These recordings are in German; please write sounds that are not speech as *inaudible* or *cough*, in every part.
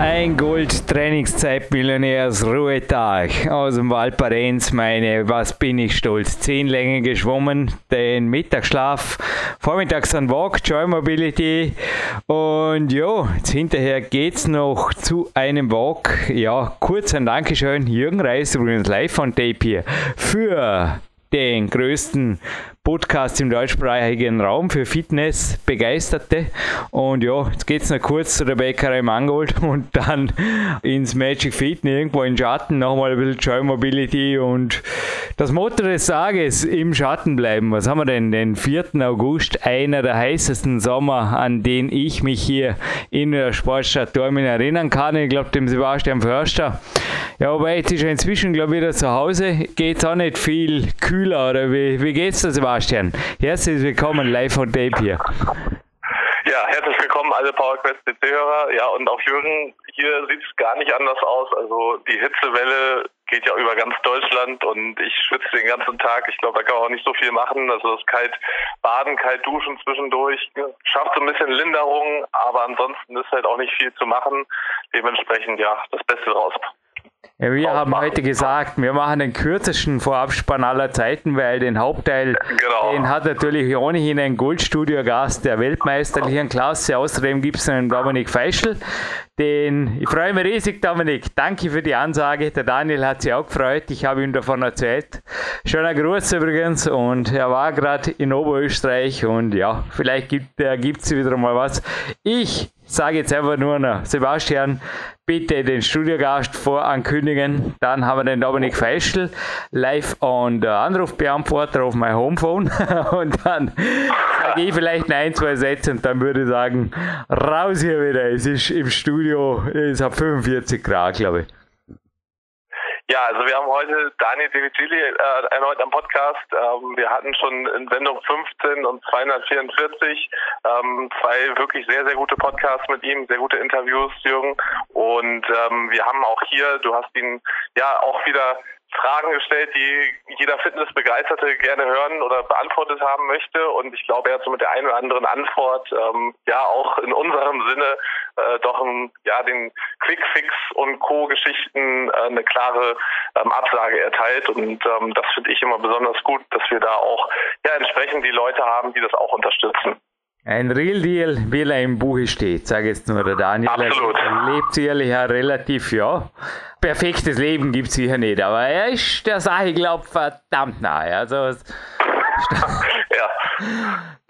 Ein Gold-Trainingszeit-Millionärs-Ruhetag aus dem Valparenz, meine, was bin ich stolz. Zehn Längen geschwommen, den Mittagsschlaf, vormittags ein Walk, Joy Mobility und ja, jetzt hinterher geht's noch zu einem Walk. Ja, kurz ein Dankeschön, Jürgen Reis, übrigens live von Tape hier, für den größten Podcast im deutschsprachigen Raum für Fitness-Begeisterte. Und ja, jetzt geht es noch kurz zu der Bäckerei Mangold *laughs* und dann ins Magic Fit, irgendwo in Schatten, nochmal ein bisschen Joy Mobility und das Motto des Tages, im Schatten bleiben. Was haben wir denn? Den 4. August, einer der heißesten Sommer, an den ich mich hier in der Sportstadt Dormin erinnern kann. Ich glaube, dem Sebastian Förster. Ja, aber jetzt ist er inzwischen, glaube ich, wieder zu Hause. Geht es auch nicht viel kühler, oder wie, wie geht's da, Sebastian? Sebastian. Herzlich willkommen live on Tape hier. Ja, herzlich willkommen alle PowerQuest PC-Hörer. Ja, und auch Jürgen, hier sieht es gar nicht anders aus. Also die Hitzewelle geht ja über ganz Deutschland und ich schwitze den ganzen Tag. Ich glaube, da kann man auch nicht so viel machen. Also das kalt baden, kalt duschen zwischendurch schafft so ein bisschen Linderung, aber ansonsten ist halt auch nicht viel zu machen. Dementsprechend ja, das Beste raus. Ja, wir haben heute gesagt, wir machen den kürzesten Vorabspann aller Zeiten, weil den Hauptteil, genau. den hat natürlich ohnehin ein Goldstudio-Gast der weltmeisterlichen Klasse. Außerdem gibt es einen Dominik Feischl. Den, ich freue mich riesig, Dominik. Danke für die Ansage. Der Daniel hat sich auch gefreut. Ich habe ihm davon erzählt. Schöner Gruß übrigens. Und er war gerade in Oberösterreich. Und ja, vielleicht gibt es wieder mal was. Ich sage jetzt einfach nur noch, Sebastian, bitte den Studiogast vorankündigen. Dann haben wir den Dominik Feischl live on der Anrufbeantworter auf mein Homephone. *laughs* und dann sage ich vielleicht ein, zwei Sätze und dann würde ich sagen, raus hier wieder. Es ist im Studio, es hat 45 Grad, glaube ich. Ja, also wir haben heute Daniel Devicili äh, erneut am Podcast. Ähm, wir hatten schon in Sendung 15 und 244 ähm, zwei wirklich sehr, sehr gute Podcasts mit ihm, sehr gute Interviews, Jürgen. Und ähm, wir haben auch hier, du hast ihn ja auch wieder Fragen gestellt, die jeder Fitnessbegeisterte gerne hören oder beantwortet haben möchte. Und ich glaube, er hat so mit der einen oder anderen Antwort ähm, ja auch in unserem Sinne äh, doch ein, ja den Quickfix und Co-Geschichten äh, eine klare ähm, Absage erteilt. Und ähm, das finde ich immer besonders gut, dass wir da auch ja entsprechend die Leute haben, die das auch unterstützen. Ein Real Deal, wie er im Buche steht, sage jetzt nur der Daniel. Absolut. Er lebt sicherlich ja relativ, ja. Perfektes Leben gibt es sicher nicht, aber er ist der Sache, glaube verdammt nahe. Also,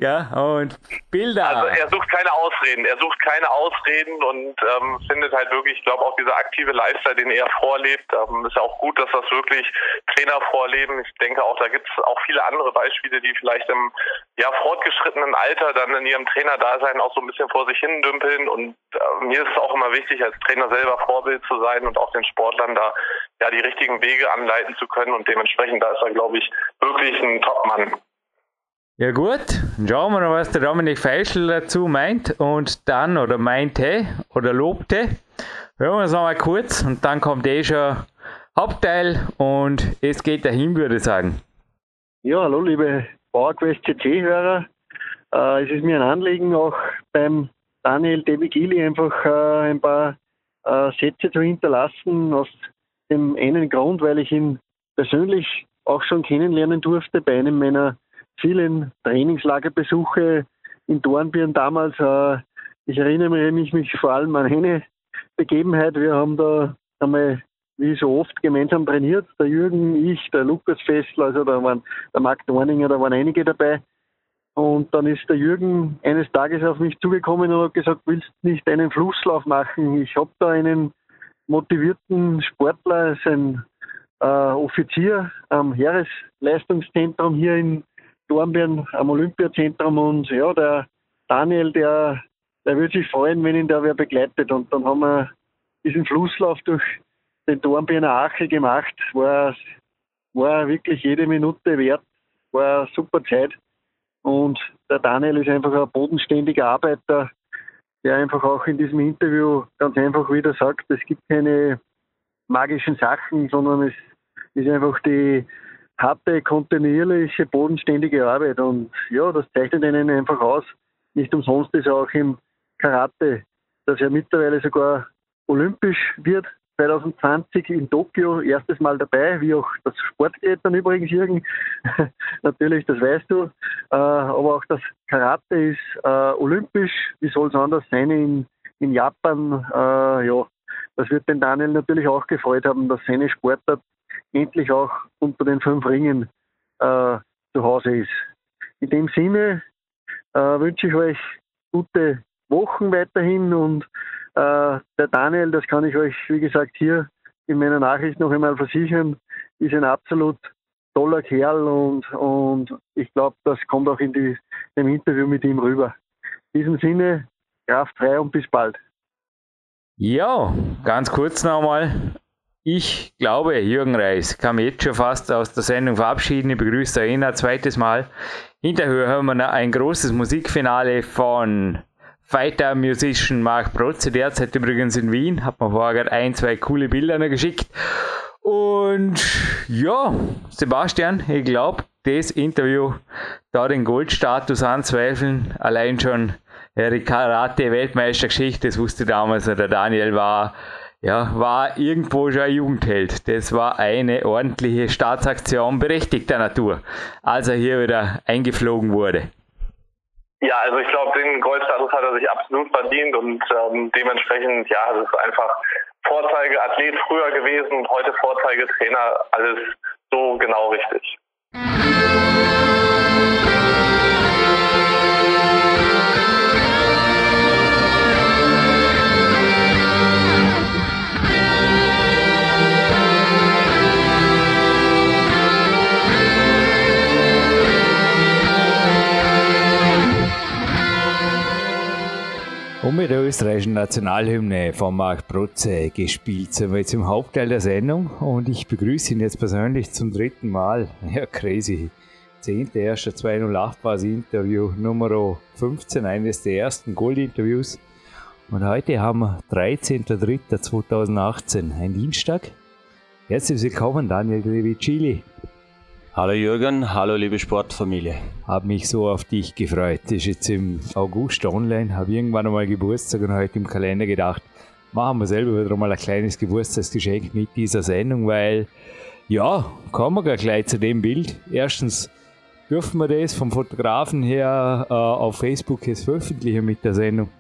ja. Und Bilder. Also er sucht keine Ausreden. Er sucht keine Ausreden und ähm, findet halt wirklich, ich glaube auch dieser aktive Lifestyle, den er vorlebt, ähm, ist ja auch gut, dass das wirklich Trainer vorleben. Ich denke auch, da gibt es auch viele andere Beispiele, die vielleicht im ja, fortgeschrittenen Alter dann in ihrem Trainerdasein auch so ein bisschen vor sich hin dümpeln. Und äh, mir ist es auch immer wichtig, als Trainer selber Vorbild zu sein und auch den Sportlern da ja die richtigen Wege anleiten zu können. Und dementsprechend, da ist er, glaube ich, wirklich ein Top-Mann. Ja gut, schauen wir mal, was der Dominik Feischl dazu meint und dann, oder meinte, oder lobte. Hören wir es nochmal kurz und dann kommt eh schon Hauptteil und es geht dahin, würde ich sagen. Ja, hallo liebe PowerQuest CC-Hörer. Äh, es ist mir ein Anliegen, auch beim Daniel Devigili einfach äh, ein paar äh, Sätze zu hinterlassen, aus dem einen Grund, weil ich ihn persönlich auch schon kennenlernen durfte bei einem meiner vielen Trainingslagerbesuche in Dornbirn damals. Äh, ich erinnere mich, mich vor allem an eine Begebenheit. Wir haben da einmal, wie so oft, gemeinsam trainiert. Der Jürgen, ich, der Lukas Fessler, also da waren der Marc Dorninger, da waren einige dabei. Und dann ist der Jürgen eines Tages auf mich zugekommen und hat gesagt, willst du nicht einen Flusslauf machen? Ich habe da einen motivierten Sportler, sein äh, Offizier am Heeresleistungszentrum hier in Dornbirn am Olympiazentrum und ja, der Daniel, der, der würde sich freuen, wenn ihn da wer begleitet. Und dann haben wir diesen Flusslauf durch den Dornbirner Ache gemacht. War, war wirklich jede Minute wert, war eine super Zeit. Und der Daniel ist einfach ein bodenständiger Arbeiter, der einfach auch in diesem Interview ganz einfach wieder sagt, es gibt keine magischen Sachen, sondern es ist einfach die harte, kontinuierliche, bodenständige Arbeit. Und ja, das zeichnet einen einfach aus. Nicht umsonst ist er auch im Karate, dass er mittlerweile sogar olympisch wird 2020 in Tokio erstes Mal dabei, wie auch das Sportklettern übrigens, Jürgen. *laughs* Natürlich, das weißt du. Äh, aber auch das Karate ist äh, olympisch. Wie soll es anders sein in, in Japan? Äh, ja, das wird den Daniel natürlich auch gefreut haben, dass seine Sportart endlich auch unter den fünf Ringen äh, zu Hause ist. In dem Sinne äh, wünsche ich euch gute Wochen weiterhin und äh, der Daniel, das kann ich euch, wie gesagt, hier in meiner Nachricht noch einmal versichern, ist ein absolut toller Kerl und, und ich glaube, das kommt auch in dem Interview mit ihm rüber. In diesem Sinne, Kraft frei und bis bald. Ja, ganz kurz nochmal. Ich glaube, Jürgen Reis kann mich jetzt schon fast aus der Sendung verabschieden. Ich begrüße ihn ein zweites Mal. Hinterher hören wir noch ein großes Musikfinale von Fighter Musician Mark Protze, derzeit übrigens in Wien, hat mir vorher gerade ein, zwei coole Bilder geschickt. Und ja, Sebastian, ich glaube, das Interview da den Goldstatus anzweifeln, allein schon Karate-Weltmeistergeschichte, das wusste damals der Daniel war, ja, war irgendwo schon ein Jugendheld. Das war eine ordentliche Staatsaktion berechtigter Natur, als er hier wieder eingeflogen wurde. Ja, also ich glaube, den Goldstatus hat er sich absolut verdient und ähm, dementsprechend, ja, es ist einfach Vorzeigeathlet früher gewesen und heute Vorzeigetrainer, alles so genau richtig. Und mit der österreichischen Nationalhymne von Marc Protze gespielt sind wir jetzt im Hauptteil der Sendung und ich begrüße ihn jetzt persönlich zum dritten Mal. Ja, crazy. 10.1.208 war das Interview Nummer 15, eines der ersten Gold-Interviews. Und heute haben wir 13.03.2018, ein Dienstag. Herzlich willkommen, Daniel Grevicili. Hallo Jürgen, hallo liebe Sportfamilie. Hab mich so auf dich gefreut. Das ist jetzt im August online, habe irgendwann einmal Geburtstag und heute im Kalender gedacht, machen wir selber wieder mal ein kleines Geburtstagsgeschenk mit dieser Sendung, weil ja, kommen wir gleich zu dem Bild. Erstens dürfen wir das vom Fotografen her äh, auf Facebook jetzt veröffentlichen mit der Sendung.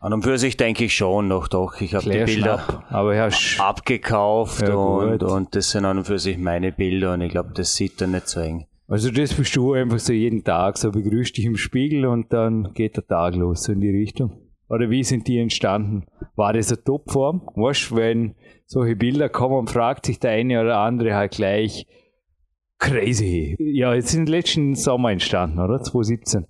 An und für sich denke ich schon noch doch. Ich habe die Bilder aber abgekauft ja, und, und das sind an und für sich meine Bilder und ich glaube, das sieht er nicht so eng. Also das bist du einfach so jeden Tag, so begrüßt dich im Spiegel und dann geht der Tag los, so in die Richtung. Oder wie sind die entstanden? War das eine Topform? Weißt du, wenn solche Bilder kommen, fragt sich der eine oder andere halt gleich, crazy. Ja, jetzt sind letzten Sommer entstanden, oder? 2017.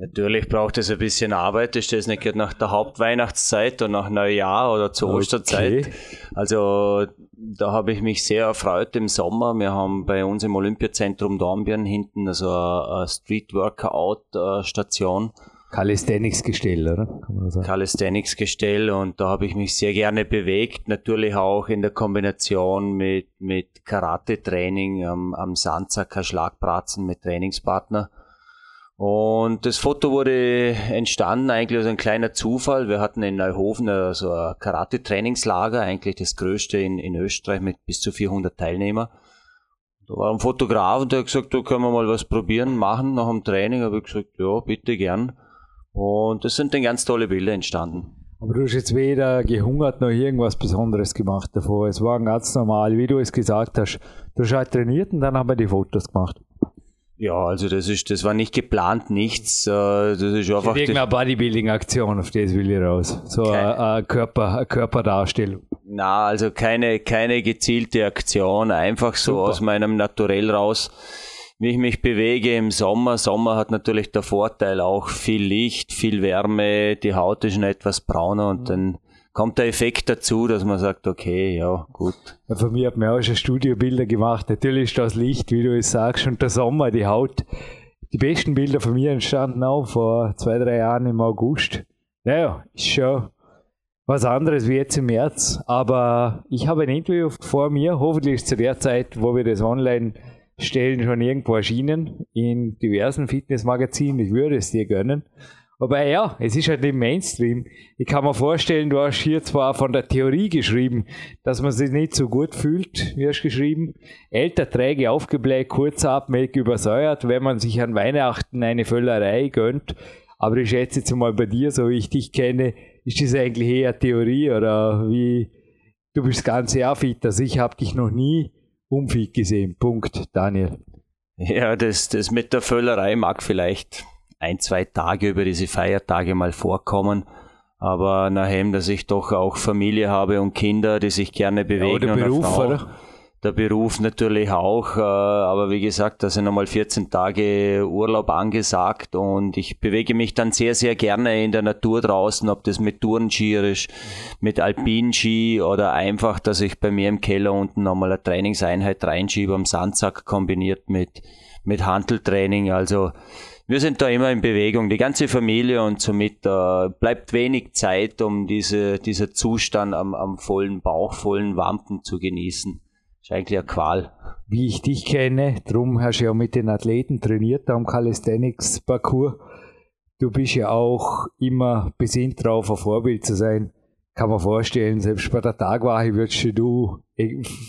Natürlich braucht es ein bisschen Arbeit. Das ist nicht nach der Hauptweihnachtszeit und nach Neujahr oder zur okay. Osterzeit. Also da habe ich mich sehr erfreut im Sommer. Wir haben bei uns im Olympiazentrum Dornbirn hinten also eine Street Workout Station. Calisthenics Gestell, oder? Calisthenics Gestell und da habe ich mich sehr gerne bewegt. Natürlich auch in der Kombination mit, mit Karate Training am, am Sandsacker Schlagbratzen mit Trainingspartner. Und das Foto wurde entstanden eigentlich als ein kleiner Zufall. Wir hatten in Neuhofen also ein Karate-Trainingslager, eigentlich das größte in, in Österreich mit bis zu 400 Teilnehmern. Da war ein Fotograf und der hat gesagt, da können wir mal was probieren, machen nach dem Training. Habe ich gesagt, ja, bitte gern. Und das sind dann ganz tolle Bilder entstanden. Aber du hast jetzt weder gehungert noch irgendwas Besonderes gemacht davor. Es war ganz normal, wie du es gesagt hast. Du hast halt trainiert und dann haben wir die Fotos gemacht. Ja, also das ist, das war nicht geplant, nichts. Äh, das ist einfach. Irgendeine Bodybuilding-Aktion, auf das will ich raus. So eine, Körper, eine Körperdarstellung. Na, also keine, keine gezielte Aktion, einfach so Super. aus meinem Naturell raus. Wie ich mich bewege im Sommer. Sommer hat natürlich der Vorteil auch viel Licht, viel Wärme, die Haut ist schon etwas brauner und mhm. dann kommt der Effekt dazu, dass man sagt, okay, ja, gut. Ja, von mir hat man auch schon Studiobilder gemacht. Natürlich ist das Licht, wie du es sagst, und der Sommer, die Haut. Die besten Bilder von mir entstanden auch vor zwei, drei Jahren im August. Naja, ist schon was anderes wie jetzt im März. Aber ich habe ein Interview vor mir, hoffentlich zu der Zeit, wo wir das online stellen, schon irgendwo erschienen, in diversen Fitnessmagazinen. Ich würde es dir gönnen. Aber ja, es ist halt im Mainstream. Ich kann mir vorstellen, du hast hier zwar von der Theorie geschrieben, dass man sich nicht so gut fühlt, wie hast geschrieben. Älter, träge, aufgebläht, kurzatmig, übersäuert, wenn man sich an Weihnachten eine Völlerei gönnt. Aber ich schätze jetzt mal bei dir, so wie ich dich kenne, ist das eigentlich eher Theorie oder wie, du bist ganz sehr fit, also ich habe dich noch nie unfit gesehen. Punkt, Daniel. Ja, das, das mit der Völlerei mag vielleicht ein, zwei Tage über diese Feiertage mal vorkommen. Aber nachdem, dass ich doch auch Familie habe und Kinder, die sich gerne bewegen. Ja, der Beruf, Frau, oder? Der Beruf natürlich auch, äh, aber wie gesagt, da sind nochmal 14 Tage Urlaub angesagt und ich bewege mich dann sehr, sehr gerne in der Natur draußen, ob das mit Tourenski ist, mit Alpinski oder einfach, dass ich bei mir im Keller unten nochmal eine Trainingseinheit reinschiebe am Sandsack kombiniert mit, mit Handeltraining. Also wir sind da immer in Bewegung, die ganze Familie und somit äh, bleibt wenig Zeit, um diese, dieser Zustand am, am vollen Bauch, vollen Wampen zu genießen. Ist eigentlich eine Qual. Wie ich dich kenne, drum hast du ja mit den Athleten trainiert am Calisthenics-Parcours. Du bist ja auch immer besinnt drauf, ein Vorbild zu sein kann man vorstellen, selbst bei der Tagwache würdest du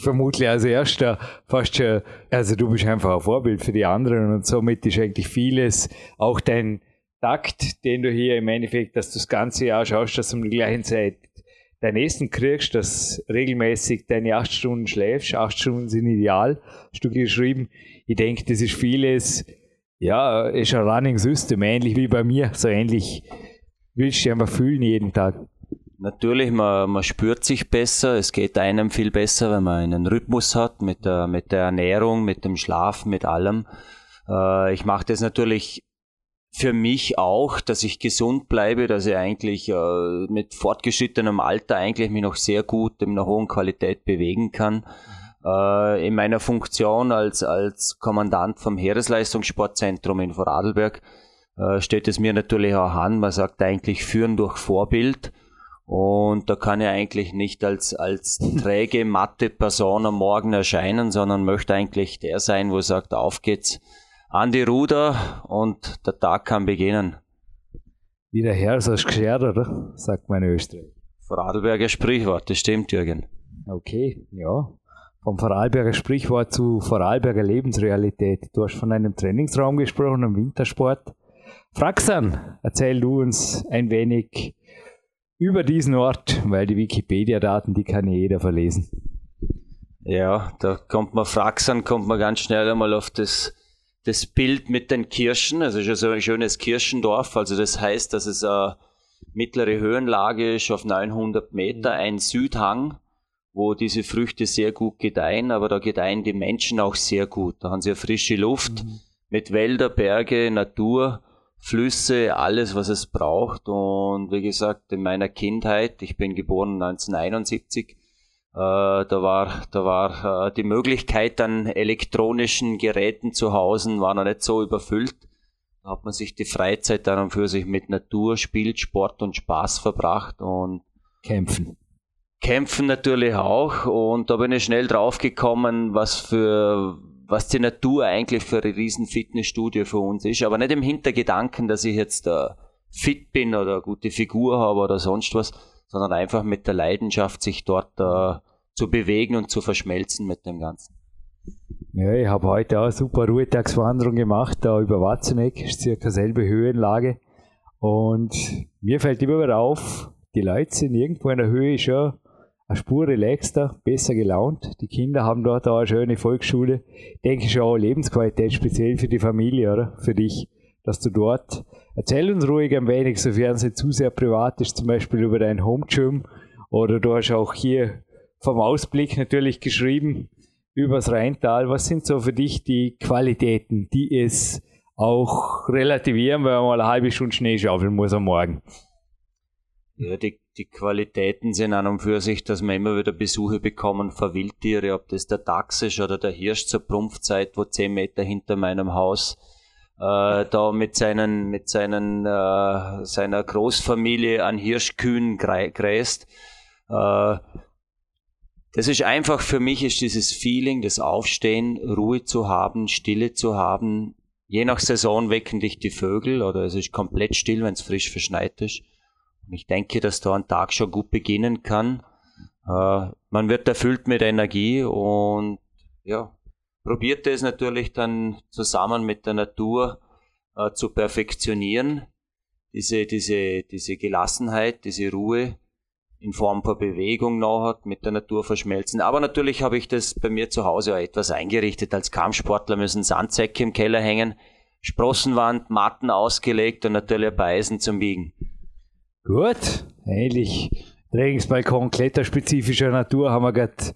vermutlich als erster fast schon, also du bist einfach ein Vorbild für die anderen und somit ist eigentlich vieles, auch dein Takt, den du hier im Endeffekt, dass du das ganze Jahr schaust, dass du um die gleichen Zeit dein Essen kriegst, dass regelmäßig deine acht Stunden schläfst, acht Stunden sind ideal, hast du geschrieben. Ich denke, das ist vieles, ja, ist ein Running System, ähnlich wie bei mir, so ähnlich willst du einfach fühlen jeden Tag. Natürlich, man, man spürt sich besser, es geht einem viel besser, wenn man einen Rhythmus hat mit der, mit der Ernährung, mit dem Schlaf, mit allem. Äh, ich mache das natürlich für mich auch, dass ich gesund bleibe, dass ich eigentlich äh, mit fortgeschrittenem Alter eigentlich mich noch sehr gut in einer hohen Qualität bewegen kann. Äh, in meiner Funktion als, als Kommandant vom Heeresleistungssportzentrum in Vorarlberg äh, steht es mir natürlich auch an, man sagt eigentlich führen durch Vorbild. Und da kann ich eigentlich nicht als, als *laughs* träge, matte Person am Morgen erscheinen, sondern möchte eigentlich der sein, wo sagt, auf geht's an die Ruder und der Tag kann beginnen. Wie der Herr so geschert, oder? Sagt man in Österreich. Vorarlberger Sprichwort, das stimmt, Jürgen. Okay, ja. Vom Vorarlberger Sprichwort zu Vorarlberger Lebensrealität. Du hast von einem Trainingsraum gesprochen, einem Wintersport. Fraxan, erzähl du uns ein wenig über diesen Ort, weil die Wikipedia-Daten, die kann jeder verlesen. Ja, da kommt man Fraxan, kommt man ganz schnell einmal auf das, das Bild mit den Kirschen. Also es ist so ein schönes Kirchendorf. Also das heißt, dass es eine mittlere Höhenlage ist auf 900 Meter, ein Südhang, wo diese Früchte sehr gut gedeihen, aber da gedeihen die Menschen auch sehr gut. Da haben sie eine frische Luft mhm. mit Wälder, Berge, Natur Flüsse, alles, was es braucht. Und wie gesagt, in meiner Kindheit, ich bin geboren 1971, äh, da war, da war äh, die Möglichkeit an elektronischen Geräten zu Hause war noch nicht so überfüllt. Da hat man sich die Freizeit dann und für sich mit Natur, Spiel, Sport und Spaß verbracht und Kämpfen. Kämpfen natürlich auch und da bin ich schnell draufgekommen, was für was die Natur eigentlich für eine riesen Fitnessstudio für uns ist, aber nicht im Hintergedanken, dass ich jetzt äh, fit bin oder eine gute Figur habe oder sonst was, sondern einfach mit der Leidenschaft, sich dort äh, zu bewegen und zu verschmelzen mit dem Ganzen. Ja, ich habe heute auch eine super Ruhetagswanderung gemacht, da über Watzeneck, circa selbe Höhenlage. Und mir fällt immer wieder auf, die Leute sind irgendwo in der Höhe schon eine Spur relaxter, besser gelaunt. Die Kinder haben dort auch eine schöne Volksschule. Denke ich auch Lebensqualität, speziell für die Familie, oder? Für dich, dass du dort. Erzähl uns ruhig ein wenig, sofern es zu sehr privat ist, zum Beispiel über dein Home Gym. Oder du hast auch hier vom Ausblick natürlich geschrieben, übers Rheintal. Was sind so für dich die Qualitäten, die es auch relativieren, wenn man mal eine halbe Stunde Schnee schaufeln muss am Morgen? Ja, die die Qualitäten sind an und für sich, dass wir immer wieder Besuche bekommen von Wildtiere, ob das der Dachs ist oder der Hirsch zur Prumpfzeit, wo zehn Meter hinter meinem Haus äh, da mit seinen, mit seinen, äh, seiner Großfamilie an Hirschkühen gräst. Äh, das ist einfach für mich ist dieses Feeling, das Aufstehen, Ruhe zu haben, Stille zu haben. Je nach Saison wecken dich die Vögel oder es ist komplett still, wenn es frisch verschneit ist. Ich denke, dass da ein Tag schon gut beginnen kann. Äh, man wird erfüllt mit Energie und ja, probiert es natürlich dann zusammen mit der Natur äh, zu perfektionieren. Diese, diese, diese Gelassenheit, diese Ruhe in Form von Bewegung noch hat, mit der Natur verschmelzen. Aber natürlich habe ich das bei mir zu Hause auch etwas eingerichtet. Als Kampfsportler müssen Sandsäcke im Keller hängen, Sprossenwand, Matten ausgelegt und natürlich ein Beisen zum Wiegen. Gut, ähnlich. Trainingsbalkon kletterspezifischer Natur haben wir gerade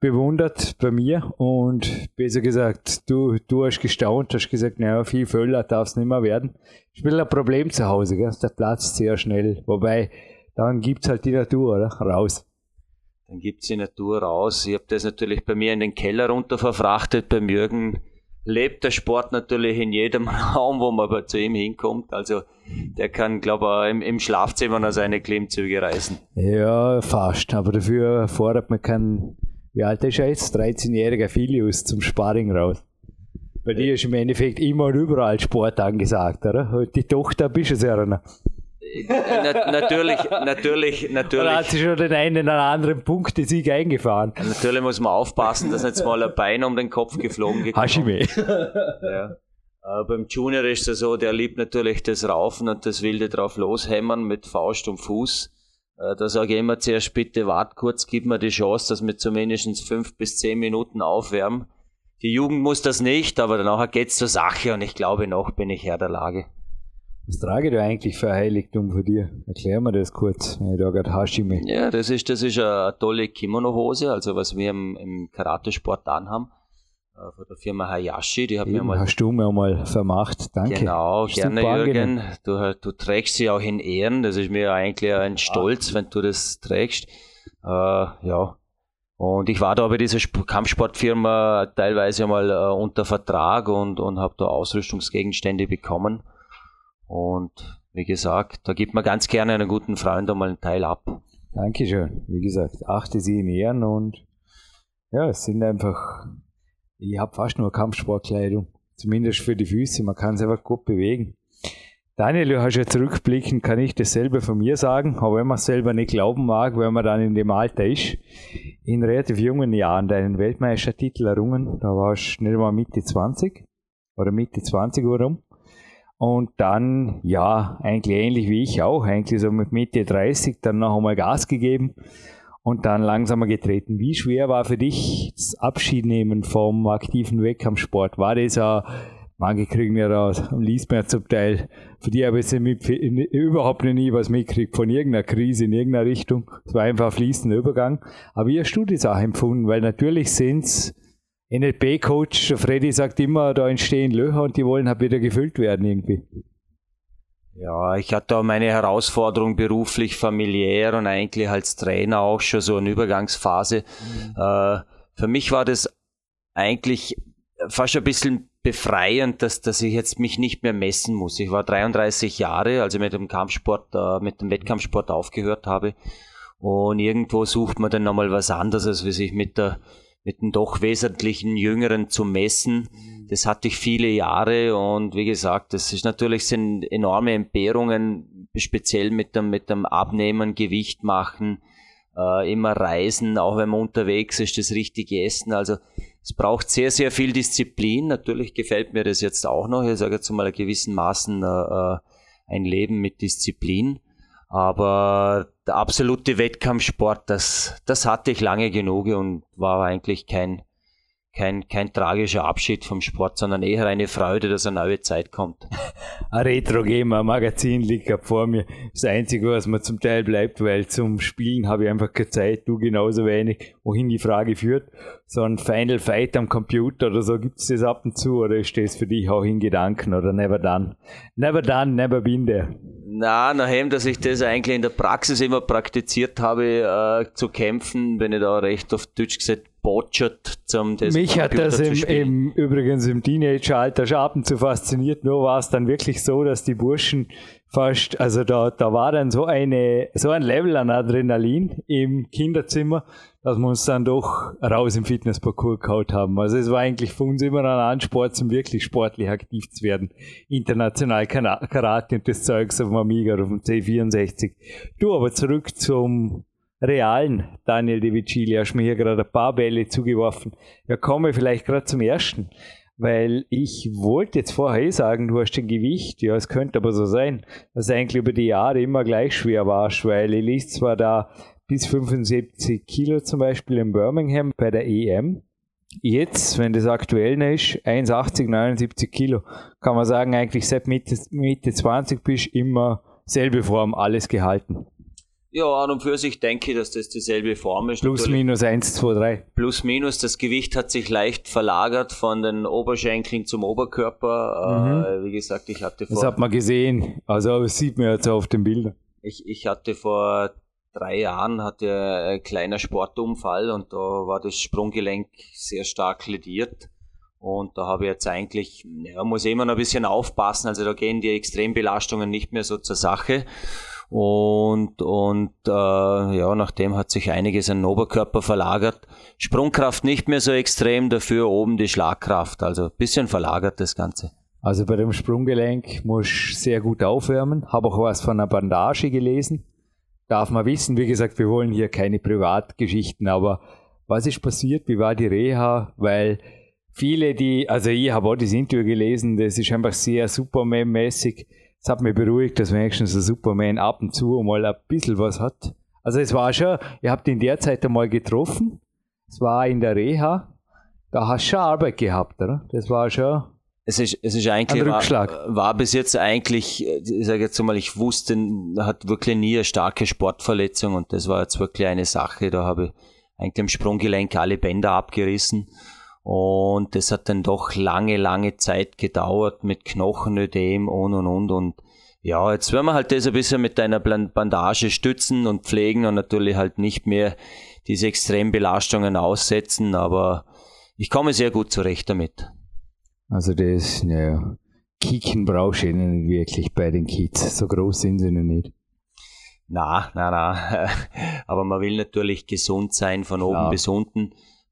bewundert bei mir und besser gesagt, du, du hast gestaunt, hast gesagt, naja, viel Völler darf es nicht mehr werden. Ich will ein Problem zu Hause, gell? der Platz sehr schnell. Wobei, dann gibt es halt die Natur, oder? Raus. Dann gibt es die Natur raus. Ich habe das natürlich bei mir in den Keller runter verfrachtet. Beim Jürgen lebt der Sport natürlich in jedem *laughs* Raum, wo man zu ihm hinkommt. Also der kann, glaube ich, im, im, Schlafzimmer noch seine Klimmzüge reißen. Ja, fast. Aber dafür fordert man keinen, wie alt ist er jetzt? 13-jähriger Filius zum Sparring raus. Bei dir ist im Endeffekt immer und überall Sport angesagt, oder? Die Tochter bist du ja einer. Na, natürlich, natürlich, *laughs* natürlich. Oder hat sie schon den einen oder anderen Punkt die Sieg eingefahren? Natürlich muss man aufpassen, dass jetzt mal ein Bein um den Kopf geflogen geht. Hashime. Ja. Äh, beim Junior ist es so, der liebt natürlich das Raufen und das wilde drauf loshämmern mit Faust und Fuß. Äh, da sage ich immer zuerst, bitte wart kurz, gib mir die Chance, dass wir zumindest fünf bis zehn Minuten aufwärmen. Die Jugend muss das nicht, aber danach geht's zur Sache und ich glaube noch bin ich Herr der Lage. Was trage du eigentlich für ein Heiligtum für dir? Erklär mir das kurz, wenn ich da gerade Hashime. Ja, das ist, das ist eine tolle Kimono-Hose, also was wir im, im Karate-Sport anhaben. Äh, von der Firma Hayashi, die haben mir mal. Hast du mir mal vermacht, danke. Genau, gerne Jürgen. Du, du, trägst sie auch in Ehren, das ist mir eigentlich ein Stolz, wenn du das trägst. Äh, ja. Und ich war da bei dieser Kampfsportfirma teilweise mal äh, unter Vertrag und, und habe da Ausrüstungsgegenstände bekommen. Und wie gesagt, da gibt man ganz gerne einen guten Freund einmal einen Teil ab. Dankeschön. Wie gesagt, achte sie in Ehren und ja, es sind einfach, ich habe fast nur Kampfsportkleidung. Zumindest für die Füße. Man kann es einfach gut bewegen. Daniel, du hast ja zurückblicken, kann ich dasselbe von mir sagen, aber wenn man es selber nicht glauben mag, wenn man dann in dem Alter ist, in relativ jungen Jahren deinen Weltmeistertitel errungen, da warst du nicht mal Mitte 20 oder Mitte 20 Uhr rum. Und dann, ja, eigentlich ähnlich wie ich auch, eigentlich so mit Mitte 30, dann noch einmal Gas gegeben und dann langsamer getreten. Wie schwer war für dich das Abschiednehmen vom aktiven Wettkampfsport? War das auch, manche kriegen ja raus, liest man ja zum Teil, für die habe ich überhaupt noch nie was mitgekriegt von irgendeiner Krise in irgendeiner Richtung. Es war einfach ein fließender Übergang. Aber wie hast du das auch empfunden? Weil natürlich sind es NLP-Coach, Freddy sagt immer, da entstehen Löcher und die wollen halt wieder gefüllt werden irgendwie. Ja, ich hatte auch meine Herausforderung beruflich, familiär und eigentlich als Trainer auch schon so eine Übergangsphase. Mhm. Äh, für mich war das eigentlich fast ein bisschen befreiend, dass, dass ich jetzt mich nicht mehr messen muss. Ich war 33 Jahre, als ich mit dem Kampfsport, äh, mit dem Wettkampfsport aufgehört habe. Und irgendwo sucht man dann nochmal was anderes, als wie sich mit der mit dem doch wesentlichen Jüngeren zu messen. Mhm. Das hatte ich viele Jahre und wie gesagt, das ist natürlich sind enorme Entbehrungen, speziell mit dem, mit dem Abnehmen, Gewicht machen, äh, immer reisen, auch wenn man unterwegs ist, das richtige Essen. Also es braucht sehr, sehr viel Disziplin. Natürlich gefällt mir das jetzt auch noch. Ich sage jetzt mal gewissen Maßen äh, äh, ein Leben mit Disziplin. Aber der absolute Wettkampfsport, das, das hatte ich lange genug und war eigentlich kein, kein, kein tragischer Abschied vom Sport, sondern eher eine Freude, dass eine neue Zeit kommt. *laughs* Ein Retro-Gamer, Magazin liegt gerade vor mir. Das Einzige, was mir zum Teil bleibt, weil zum Spielen habe ich einfach keine Zeit, du genauso wenig, wohin die Frage führt. So ein Final Fight am Computer oder so, gibt es das ab und zu oder ist das für dich auch in Gedanken oder never done? Never done, never been there. Na, nachdem, dass ich das eigentlich in der Praxis immer praktiziert habe, äh, zu kämpfen, bin ich da recht auf Deutsch gesagt botschert, zum das Mich hat das im, im, übrigens im Teenageralter schon ab und zu fasziniert, nur war es dann wirklich so, dass die Burschen fast, also da, da war dann so eine, so ein Level an Adrenalin im Kinderzimmer, dass wir uns dann doch raus im Fitnessparcours gehaut haben. Also es war eigentlich für uns immer ein Ansport, zum wirklich sportlich aktiv zu werden. International Karate und das Zeugs auf dem Amiga auf dem C64. Du aber zurück zum realen Daniel De Vicili. Hast mir hier gerade ein paar Bälle zugeworfen. Ja, komme vielleicht gerade zum ersten weil ich wollte jetzt vorher eh sagen, du hast ein Gewicht, ja, es könnte aber so sein, dass du eigentlich über die Jahre immer gleich schwer warst, weil Elise zwar da bis 75 Kilo zum Beispiel in Birmingham bei der EM, jetzt, wenn das aktuell ist, 1,80, 79 Kilo, kann man sagen, eigentlich seit Mitte, Mitte 20 bist immer selbe Form, alles gehalten. Ja, an und für sich denke ich, dass das dieselbe Form ist. Plus, Natürlich. minus 1, 2, 3. Plus, minus. Das Gewicht hat sich leicht verlagert von den Oberschenkeln zum Oberkörper. Mhm. Äh, wie gesagt, ich hatte vor... Das hat man gesehen. Also, das sieht man jetzt auf den Bildern. Ich, ich hatte vor drei Jahren hatte ein kleiner Sportunfall und da war das Sprunggelenk sehr stark lediert. Und da habe ich jetzt eigentlich, ja, muss ich immer noch ein bisschen aufpassen. Also da gehen die Extrembelastungen nicht mehr so zur Sache. Und, und äh, ja, nachdem hat sich einiges an Oberkörper verlagert. Sprungkraft nicht mehr so extrem, dafür oben die Schlagkraft. Also bisschen verlagert das Ganze. Also bei dem Sprunggelenk muss ich sehr gut aufwärmen. Habe auch was von einer Bandage gelesen. Darf man wissen, wie gesagt, wir wollen hier keine Privatgeschichten, aber was ist passiert? Wie war die Reha? Weil viele, die, also ich habe auch das Interview gelesen, das ist einfach sehr Superman-mäßig es hat mich beruhigt, dass wenigstens der Superman ab und zu mal ein bisschen was hat. Also es war schon, ihr habt ihn derzeit einmal getroffen, es war in der Reha, da hast du schon Arbeit gehabt, oder? Das war schon es ist, es ist eigentlich, war, war, bis jetzt eigentlich, ich sage jetzt mal, ich wusste, er hat wirklich nie eine starke Sportverletzung und das war jetzt wirklich eine Sache, da habe ich eigentlich im Sprunggelenk alle Bänder abgerissen und das hat dann doch lange, lange Zeit gedauert mit Knochenödem und und und. Und ja, jetzt werden wir halt das ein bisschen mit einer Bandage stützen und pflegen und natürlich halt nicht mehr diese Extrembelastungen aussetzen, aber ich komme sehr gut zurecht damit. Also das, naja, Kicken brauchst du nicht wirklich bei den Kids. So groß sind sie noch nicht. Na, na, na. *laughs* Aber man will natürlich gesund sein von oben ja. bis unten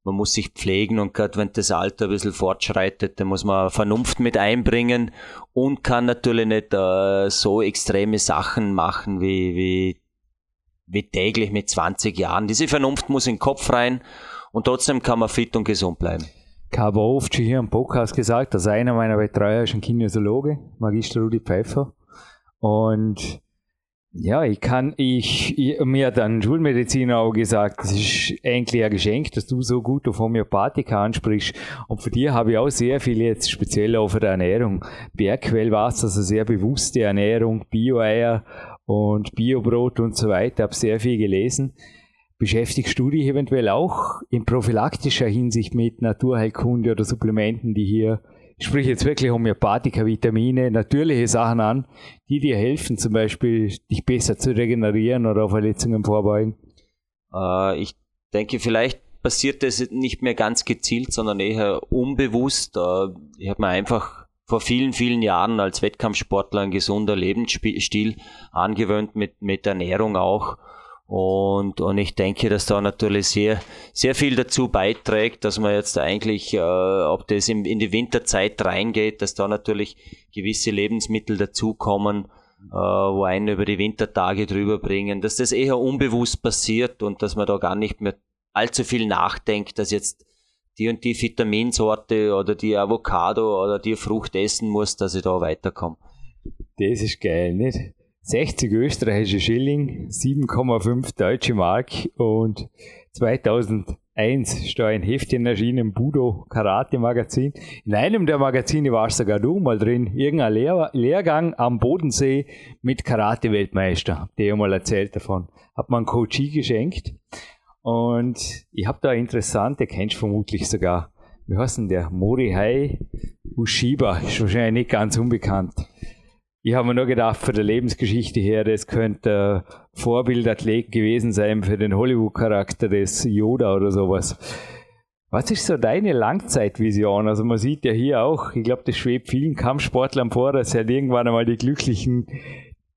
man muss sich pflegen und gerade wenn das Alter ein bisschen fortschreitet, dann muss man Vernunft mit einbringen und kann natürlich nicht äh, so extreme Sachen machen wie, wie, wie täglich mit 20 Jahren. Diese Vernunft muss in den Kopf rein und trotzdem kann man fit und gesund bleiben. Ich habe oft schon hier im Podcast gesagt, dass einer meiner Betreuer ist ein Kinesiologe, Magister Rudi Pfeiffer. Und ja, ich kann, ich, ich mir hat ein Schulmediziner auch gesagt, es ist eigentlich ein Geschenk, dass du so gut auf Homöopathika ansprichst. Und für dich habe ich auch sehr viel jetzt, speziell auch für die Ernährung. Bergquell war es also sehr bewusste Ernährung, Bio-Eier und Biobrot und so weiter. Habe sehr viel gelesen. Beschäftigst du dich eventuell auch in prophylaktischer Hinsicht mit Naturheilkunde oder Supplementen, die hier ich spreche jetzt wirklich Homöopathika, Vitamine, natürliche Sachen an, die dir helfen, zum Beispiel dich besser zu regenerieren oder Verletzungen vorbeugen? Äh, ich denke, vielleicht passiert das nicht mehr ganz gezielt, sondern eher unbewusst. Äh, ich habe mir einfach vor vielen, vielen Jahren als Wettkampfsportler ein gesunder Lebensstil angewöhnt, mit, mit Ernährung auch. Und, und ich denke, dass da natürlich sehr, sehr viel dazu beiträgt, dass man jetzt eigentlich, äh, ob das in, in die Winterzeit reingeht, dass da natürlich gewisse Lebensmittel dazukommen, äh, wo einen über die Wintertage drüber bringen, dass das eher unbewusst passiert und dass man da gar nicht mehr allzu viel nachdenkt, dass jetzt die und die Vitaminsorte oder die Avocado oder die Frucht essen muss, dass ich da weiterkomme. Das ist geil, nicht? 60 österreichische Schilling, 7,5 deutsche Mark und 2001 steht ein Heftchen erschienen im Budo Karate Magazin. In einem der Magazine warst sogar du mal drin, irgendein Lehr Lehrgang am Bodensee mit Karate-Weltmeister. Der mal erzählt davon. Hat man Coachie geschenkt. Und ich habe da interessant, der kennst du vermutlich sogar. Wie heißt denn der? Morihei Ushiba, ist wahrscheinlich nicht ganz unbekannt. Ich habe mir nur gedacht, von der Lebensgeschichte her, das könnte Vorbildathlet gewesen sein für den Hollywood-Charakter des Yoda oder sowas. Was ist so deine Langzeitvision? Also man sieht ja hier auch, ich glaube, das schwebt vielen Kampfsportlern vor, dass ja irgendwann einmal die glücklichen,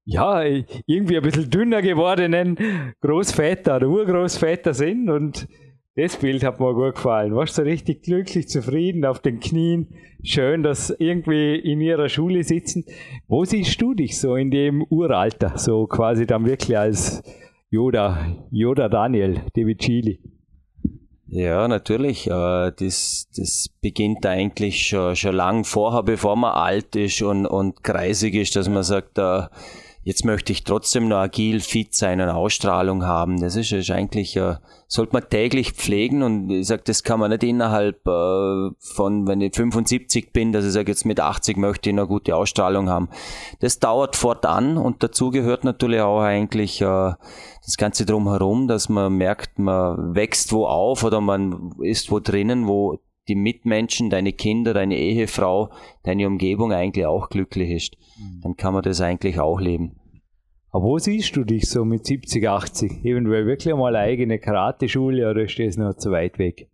ja, irgendwie ein bisschen dünner gewordenen Großväter oder Urgroßväter sind und das Bild hat mir gut gefallen. Warst du richtig glücklich, zufrieden, auf den Knien? Schön, dass irgendwie in ihrer Schule sitzen. Wo siehst du dich so in dem Uralter? So quasi dann wirklich als Yoda, Yoda Daniel, David Chili. Ja, natürlich. Äh, das, das beginnt eigentlich schon, schon lang vorher, bevor man alt ist und, und kreisig ist, dass man sagt, äh, jetzt möchte ich trotzdem noch agil, fit sein und Ausstrahlung haben. Das ist, ist eigentlich, äh, sollte man täglich pflegen und ich sage, das kann man nicht innerhalb äh, von, wenn ich 75 bin, dass ich sage, jetzt mit 80 möchte ich noch gute Ausstrahlung haben. Das dauert fortan und dazu gehört natürlich auch eigentlich äh, das Ganze drumherum, dass man merkt, man wächst wo auf oder man ist wo drinnen, wo die Mitmenschen, deine Kinder, deine Ehefrau, deine Umgebung eigentlich auch glücklich ist, mhm. dann kann man das eigentlich auch leben. Aber wo siehst du dich so mit 70, 80? Eventuell wirklich mal eine eigene Karate-Schule oder ist das noch zu weit weg?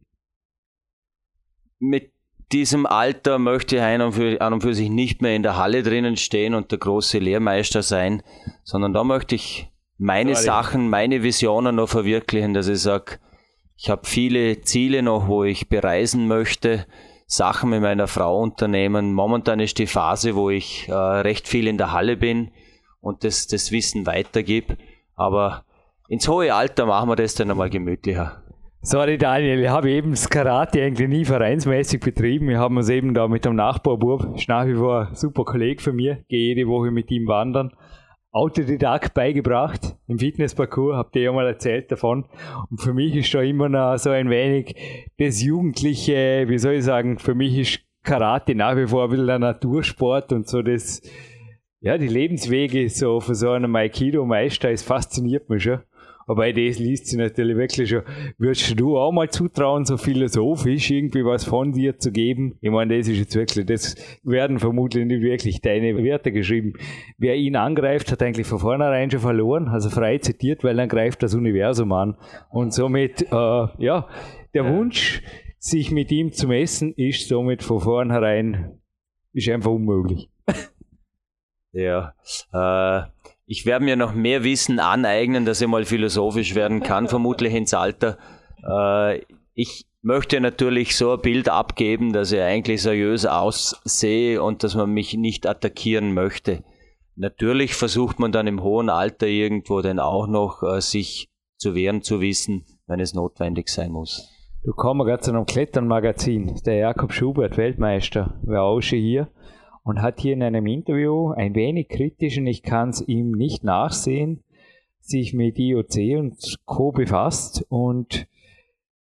Mit diesem Alter möchte ich an und, für, an und für sich nicht mehr in der Halle drinnen stehen und der große Lehrmeister sein, sondern da möchte ich meine Sachen, meine Visionen noch verwirklichen, dass ich sage, ich habe viele Ziele noch, wo ich bereisen möchte, Sachen mit meiner Frau unternehmen. Momentan ist die Phase, wo ich äh, recht viel in der Halle bin und das, das Wissen weitergib. Aber ins hohe Alter machen wir das dann einmal gemütlicher. Sorry Daniel, ich habe eben das Karate eigentlich nie vereinsmäßig betrieben. Wir haben uns eben da mit dem Nachbarbub, ist nach wie vor ein super Kollege von mir, gehe jede Woche mit ihm wandern. Autodidakt beigebracht im Fitnessparcours, habt ihr ja mal erzählt davon. Und für mich ist da immer noch so ein wenig das Jugendliche, wie soll ich sagen, für mich ist Karate nach wie vor ein bisschen ein Natursport und so das, ja, die Lebenswege so von so einem Aikido-Meister, das fasziniert mich schon. Aber das liest sich natürlich wirklich schon. Würdest du auch mal zutrauen, so philosophisch irgendwie was von dir zu geben? Ich meine, das ist jetzt wirklich, das werden vermutlich nicht wirklich deine Werte geschrieben. Wer ihn angreift, hat eigentlich von vornherein schon verloren, also frei zitiert, weil dann greift das Universum an. Und somit, äh, ja, der. Wunsch, sich mit ihm zu messen, ist somit von vornherein, ist einfach unmöglich. *laughs* Ja, äh, ich werde mir noch mehr Wissen aneignen, dass ich mal philosophisch werden kann, *laughs* vermutlich ins Alter. Äh, ich möchte natürlich so ein Bild abgeben, dass ich eigentlich seriös aussehe und dass man mich nicht attackieren möchte. Natürlich versucht man dann im hohen Alter irgendwo dann auch noch äh, sich zu wehren zu wissen, wenn es notwendig sein muss. Du kommst gerade zu einem Kletternmagazin. Der Jakob Schubert, Weltmeister, war auch schon hier und hat hier in einem Interview ein wenig kritisch, und ich kann es ihm nicht nachsehen, sich mit IOC und Co. befasst und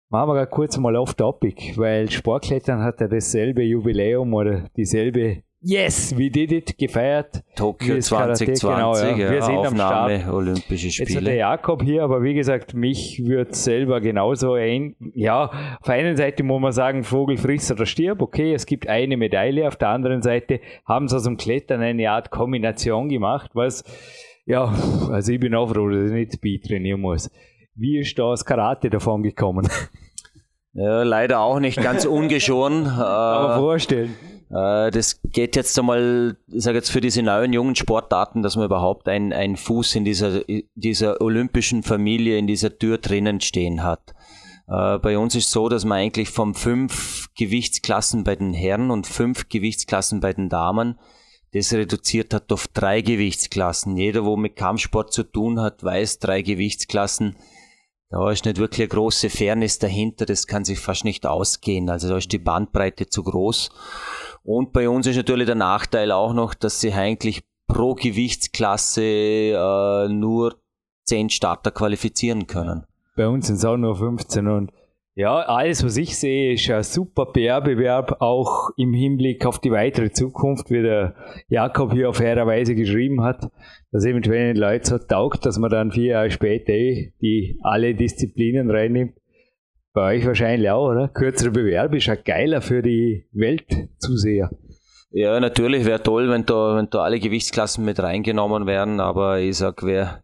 machen wir kurz mal off topic, weil Sportklettern hat ja dasselbe Jubiläum oder dieselbe Yes, we did it, gefeiert. Tokio 2020, genau, ja. wir sind Aufnahme, am Start. Olympische Spiele. Jetzt hat der Jakob hier, aber wie gesagt, mich wird selber genauso ein, ja, auf einer Seite muss man sagen, Vogel frisst oder stirb, okay, es gibt eine Medaille, auf der anderen Seite haben sie aus dem Klettern eine Art Kombination gemacht, was, ja, also ich bin auch froh, dass ich nicht Speed trainieren muss. Wie ist da das Karate davon gekommen? Ja, leider auch nicht ganz ungeschoren. *laughs* aber vorstellen. Äh, das geht jetzt einmal, ich sage jetzt für diese neuen jungen Sportarten, dass man überhaupt einen, einen Fuß in dieser, dieser olympischen Familie, in dieser Tür drinnen stehen hat. Äh, bei uns ist so, dass man eigentlich von fünf Gewichtsklassen bei den Herren und fünf Gewichtsklassen bei den Damen das reduziert hat auf drei Gewichtsklassen. Jeder, wo mit Kampfsport zu tun hat, weiß, drei Gewichtsklassen, da ist nicht wirklich eine große Fairness dahinter, das kann sich fast nicht ausgehen. Also da ist die Bandbreite zu groß. Und bei uns ist natürlich der Nachteil auch noch, dass sie eigentlich pro Gewichtsklasse äh, nur 10 Starter qualifizieren können. Bei uns sind es auch nur 15 und ja, alles, was ich sehe, ist ein super PR-Bewerb, auch im Hinblick auf die weitere Zukunft, wie der Jakob hier auf fairerweise geschrieben hat, dass eventuell den Leuten so taugt, dass man dann vier Jahre später eh die alle Disziplinen reinnimmt. Bei euch wahrscheinlich auch, oder? Kürzerer Bewerb ist ja geiler für die Weltzuseher. Ja, natürlich wäre toll, wenn da, wenn da alle Gewichtsklassen mit reingenommen werden, aber ich sag, wer,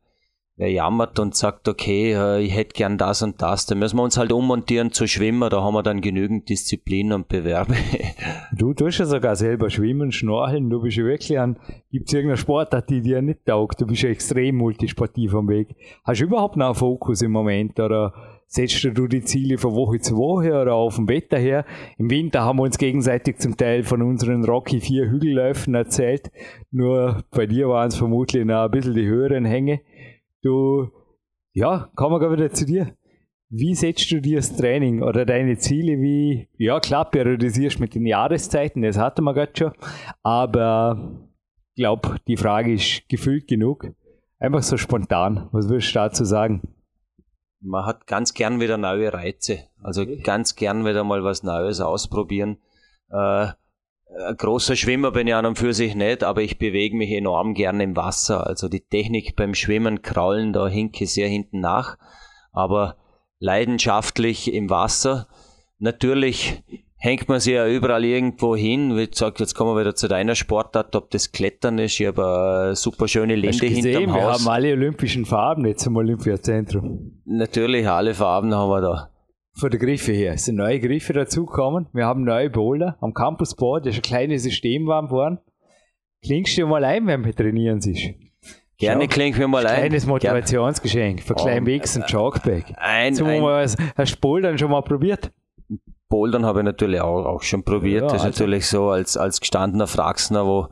wer jammert und sagt, okay, äh, ich hätte gern das und das, dann müssen wir uns halt ummontieren zu schwimmen, da haben wir dann genügend Disziplin und Bewerbe. *laughs* Du tust ja sogar selber schwimmen, schnorcheln, du bist ja wirklich ein, gibt es irgendeine Sportart, die dir nicht taugt, du bist ja extrem multisportiv am Weg. Hast du überhaupt noch einen Fokus im Moment oder setzt du die Ziele von Woche zu Woche oder auf dem Wetter her? Im Winter haben wir uns gegenseitig zum Teil von unseren Rocky 4 Hügelläufen erzählt, nur bei dir waren es vermutlich noch ein bisschen die höheren Hänge. Du, ja, kommen wir wieder zu dir. Wie setzt du dir das Training oder deine Ziele? Wie, ja, klar, periodisierst mit den Jahreszeiten, das hatten wir gerade schon. Aber ich glaube, die Frage ist gefüllt genug. Einfach so spontan. Was würdest du dazu sagen? Man hat ganz gern wieder neue Reize. Also ganz gern wieder mal was Neues ausprobieren. Äh, ein großer Schwimmer bin ich an und für sich nicht, aber ich bewege mich enorm gern im Wasser. Also die Technik beim Schwimmen, Kraulen, da hinke ich sehr hinten nach. Aber leidenschaftlich im Wasser. Natürlich hängt man sich ja überall irgendwo hin. Wie gesagt, jetzt kommen wir wieder zu deiner Sportart, ob das Klettern ist. Ich habe eine super schöne Linde hinterm Haus. Wir haben alle olympischen Farben jetzt im Olympiazentrum. Natürlich, alle Farben haben wir da von der Griffe her. Es sind neue Griffe dazugekommen. Wir haben neue Boulder am Campusboard. Das ist ein kleines System warm geworden. Klingst du mal ein, wenn wir trainieren siehst? Gerne klingt mir mal ein. Kleines Motivationsgeschenk für Wegs und Chalkback. Ein, ein, mal, hast du Bouldern schon mal probiert? Bouldern habe ich natürlich auch, auch schon probiert. Ja, das ist also natürlich so als, als gestandener Fraxner, wo,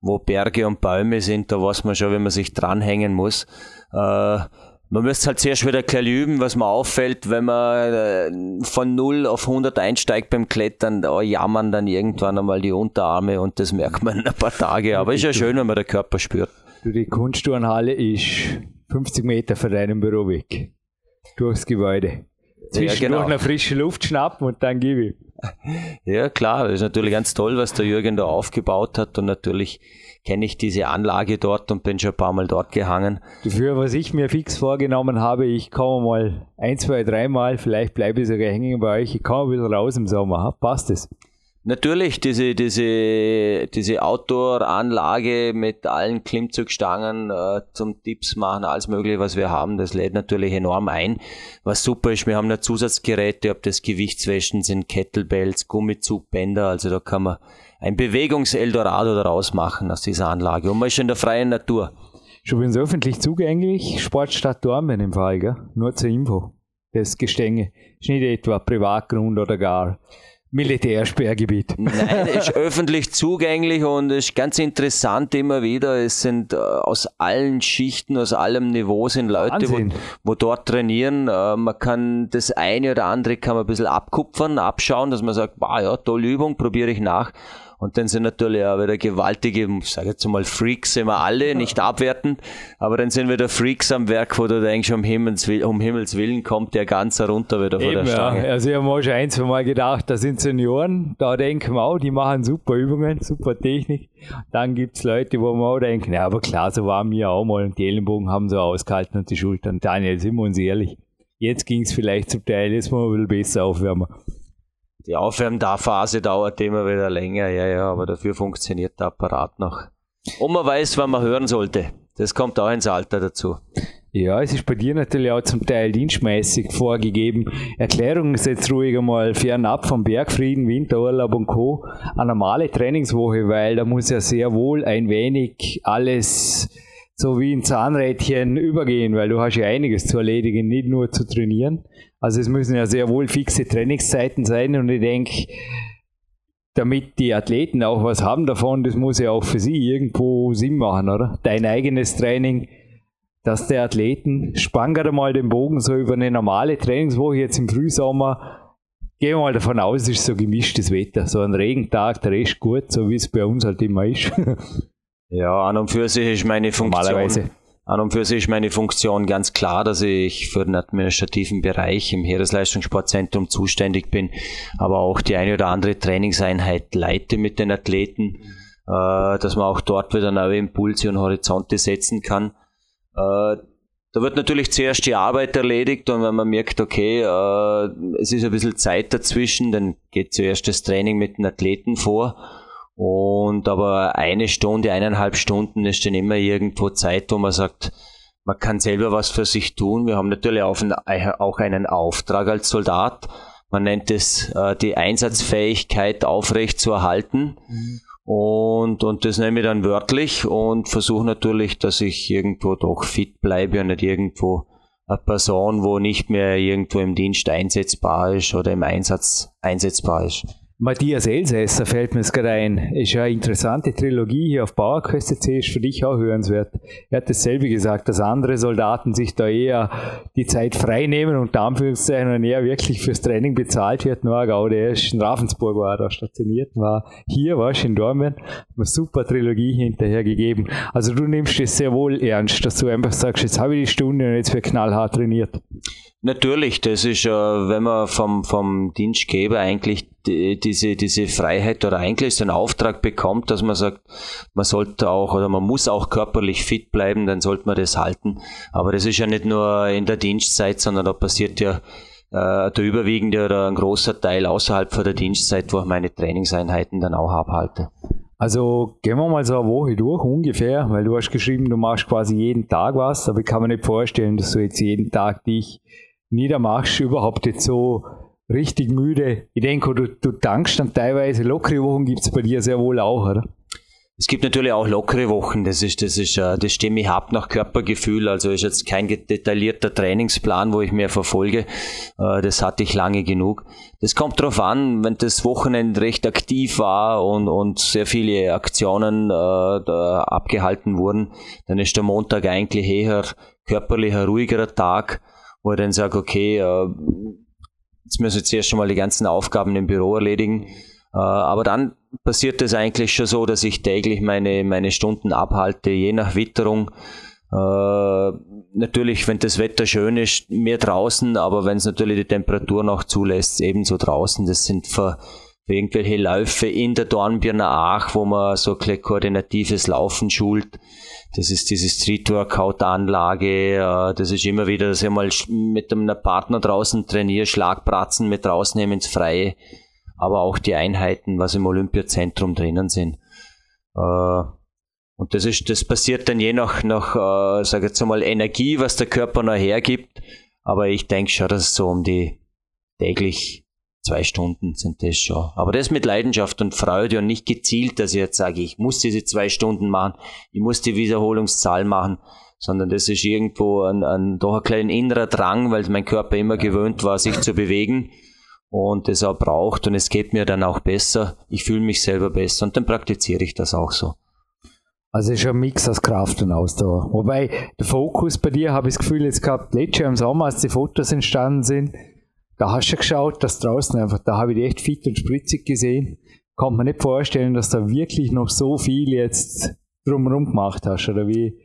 wo Berge und Bäume sind, da weiß man schon, wenn man sich dranhängen muss. Äh, man müsste halt sehr schwer gleich üben, was mir auffällt, wenn man äh, von 0 auf 100 einsteigt beim Klettern, da jammern dann irgendwann einmal die Unterarme und das merkt man in ein paar Tage. Aber ist ja schön, wenn man den Körper spürt. Du, die Kunstturnhalle ist 50 Meter von deinem Büro weg. Durchs Gebäude. Zwischendurch ja, genau. eine frische Luft schnappen und dann gebe ich. Ja, klar, das ist natürlich ganz toll, was der Jürgen da aufgebaut hat und natürlich kenne ich diese Anlage dort und bin schon ein paar Mal dort gehangen. Dafür, was ich mir fix vorgenommen habe, ich komme mal ein, zwei, dreimal, vielleicht bleibe ich sogar hängen bei euch, ich komme wieder raus im Sommer. Passt es? Natürlich, diese, diese, diese Outdoor-Anlage mit allen Klimmzugstangen äh, zum Tipps machen, alles mögliche, was wir haben, das lädt natürlich enorm ein. Was super ist, wir haben da Zusatzgeräte, ob das Gewichtswäschen sind, Kettlebells, Gummizugbänder, also da kann man ein Bewegungs-Eldorado daraus machen aus dieser Anlage. Und man ist in der freien Natur. Schon übrigens öffentlich zugänglich, Sportstadt Dormen im Fall, gell? nur zur Info. Das Gestänge ist nicht etwa Privatgrund oder gar Militärsperrgebiet. Nein, ist *laughs* öffentlich zugänglich und ist ganz interessant immer wieder. Es sind äh, aus allen Schichten, aus allem Niveau sind Leute, wo, wo, dort trainieren. Äh, man kann das eine oder andere kann man ein bisschen abkupfern, abschauen, dass man sagt, wow, ja, tolle Übung, probiere ich nach. Und dann sind natürlich auch wieder gewaltige, ich sage jetzt mal Freaks, sind wir alle, nicht abwertend, aber dann sind wieder Freaks am Werk, wo du denkst, um Himmels, um Himmels Willen kommt der ganz herunter wieder von der Stange. Ja. Also ich habe mal schon ein, zwei Mal gedacht, da sind Senioren, da denken wir auch, die machen super Übungen, super Technik. Dann gibt's Leute, wo man auch denken, ja, aber klar, so waren wir auch mal und die Ellenbogen haben so ausgehalten und die Schultern. Daniel, sind wir uns ehrlich. Jetzt ging's vielleicht zum Teil, jetzt mal ein bisschen besser aufwärmen. Die Aufwärmphase dauert immer wieder länger, ja, ja, aber dafür funktioniert der Apparat noch. Und man weiß, wann man hören sollte. Das kommt auch ins Alter dazu. Ja, es ist bei dir natürlich auch zum Teil dienstmäßig vorgegeben. Erklärung ist jetzt ruhig einmal fernab vom Bergfrieden, Winterurlaub und Co. Eine normale Trainingswoche, weil da muss ja sehr wohl ein wenig alles so wie ein Zahnrädchen übergehen, weil du hast ja einiges zu erledigen, nicht nur zu trainieren. Also es müssen ja sehr wohl fixe Trainingszeiten sein und ich denke, damit die Athleten auch was haben davon, das muss ja auch für sie irgendwo Sinn machen, oder? Dein eigenes Training, dass der Athleten, spann gerade mal den Bogen so über eine normale Trainingswoche jetzt im Frühsommer, gehen wir mal davon aus, es ist so gemischtes Wetter, so ein Regentag, der Rest gut, so wie es bei uns halt immer ist. *laughs* Ja, an und für sich ist meine Funktion. An und für sich ist meine Funktion ganz klar, dass ich für den administrativen Bereich im Heeresleistungssportzentrum zuständig bin, aber auch die eine oder andere Trainingseinheit leite mit den Athleten, äh, dass man auch dort wieder neue Impulse und Horizonte setzen kann. Äh, da wird natürlich zuerst die Arbeit erledigt und wenn man merkt, okay, äh, es ist ein bisschen Zeit dazwischen, dann geht zuerst das Training mit den Athleten vor und aber eine Stunde, eineinhalb Stunden ist dann immer irgendwo Zeit, wo man sagt, man kann selber was für sich tun. Wir haben natürlich auch einen Auftrag als Soldat. Man nennt es äh, die Einsatzfähigkeit aufrecht zu erhalten. Mhm. Und, und das nehme ich dann wörtlich und versuche natürlich, dass ich irgendwo doch fit bleibe und nicht irgendwo eine Person, wo nicht mehr irgendwo im Dienst einsetzbar ist oder im Einsatz einsetzbar ist. Matthias Elsässer fällt mir gerade ein. Ist ja eine interessante Trilogie hier auf Bauerquest C, ist für dich auch hörenswert. Er hat dasselbe gesagt, dass andere Soldaten sich da eher die Zeit frei nehmen und Anführungszeichen und eher wirklich fürs Training bezahlt wird. Norgau, der ist in Ravensburg, war da stationiert, war hier, war in Dormen, eine super Trilogie hinterher gegeben. Also du nimmst es sehr wohl ernst, dass du einfach sagst, jetzt habe ich die Stunde und jetzt wird knallhart trainiert. Natürlich, das ist, wenn man vom, vom Dienstgeber eigentlich die, diese, diese Freiheit oder eigentlich so einen Auftrag bekommt, dass man sagt, man sollte auch oder man muss auch körperlich fit bleiben, dann sollte man das halten. Aber das ist ja nicht nur in der Dienstzeit, sondern da passiert ja äh, der überwiegende oder ein großer Teil außerhalb von der Dienstzeit, wo ich meine Trainingseinheiten dann auch abhalte. Also gehen wir mal so eine Woche durch ungefähr, weil du hast geschrieben, du machst quasi jeden Tag was, aber ich kann mir nicht vorstellen, dass du jetzt jeden Tag dich niedermachst, überhaupt jetzt so richtig müde. Ich denke, du, du dankst dann teilweise, lockere Wochen gibt es bei dir sehr wohl auch, oder? Es gibt natürlich auch lockere Wochen, das ist, das ist, äh, das stimme ich ab nach Körpergefühl, also ist jetzt kein detaillierter Trainingsplan, wo ich mir verfolge, äh, das hatte ich lange genug. Das kommt darauf an, wenn das Wochenende recht aktiv war und, und sehr viele Aktionen äh, abgehalten wurden, dann ist der Montag eigentlich eher körperlich ein ruhigerer Tag wo ich dann sage, okay, äh, jetzt müssen wir zuerst schon mal die ganzen Aufgaben im Büro erledigen. Äh, aber dann passiert es eigentlich schon so, dass ich täglich meine, meine Stunden abhalte, je nach Witterung. Äh, natürlich, wenn das Wetter schön ist, mehr draußen, aber wenn es natürlich die Temperatur noch zulässt, ebenso draußen. Das sind für, für irgendwelche Läufe in der Dornbirner Aach, wo man so ein koordinatives Laufen schult. Das ist diese Street-Workout-Anlage. Äh, das ist immer wieder, dass ich mal mit einem Partner draußen trainiere, Schlagpratzen mit rausnehmen ins Freie. Aber auch die Einheiten, was im Olympiazentrum drinnen sind. Äh, und das ist, das passiert dann je nach, nach äh, sag jetzt mal, Energie, was der Körper noch hergibt. Aber ich denke schon, dass es so um die täglich zwei Stunden sind das schon. Aber das mit Leidenschaft und Freude und nicht gezielt, dass ich jetzt sage, ich muss diese zwei Stunden machen, ich muss die Wiederholungszahl machen, sondern das ist irgendwo ein, ein doch ein kleiner innerer Drang, weil mein Körper immer gewöhnt war, sich zu bewegen und das auch braucht und es geht mir dann auch besser. Ich fühle mich selber besser und dann praktiziere ich das auch so. Also es ist ein Mix aus Kraft und Ausdauer. Wobei der Fokus bei dir, habe ich das Gefühl, jetzt gehabt, letztes Jahr im Sommer, als die Fotos entstanden sind, da hast du geschaut, dass draußen einfach, da habe ich die echt fit und spritzig gesehen. Kann man nicht vorstellen, dass da wirklich noch so viel jetzt drumherum gemacht hast, oder wie?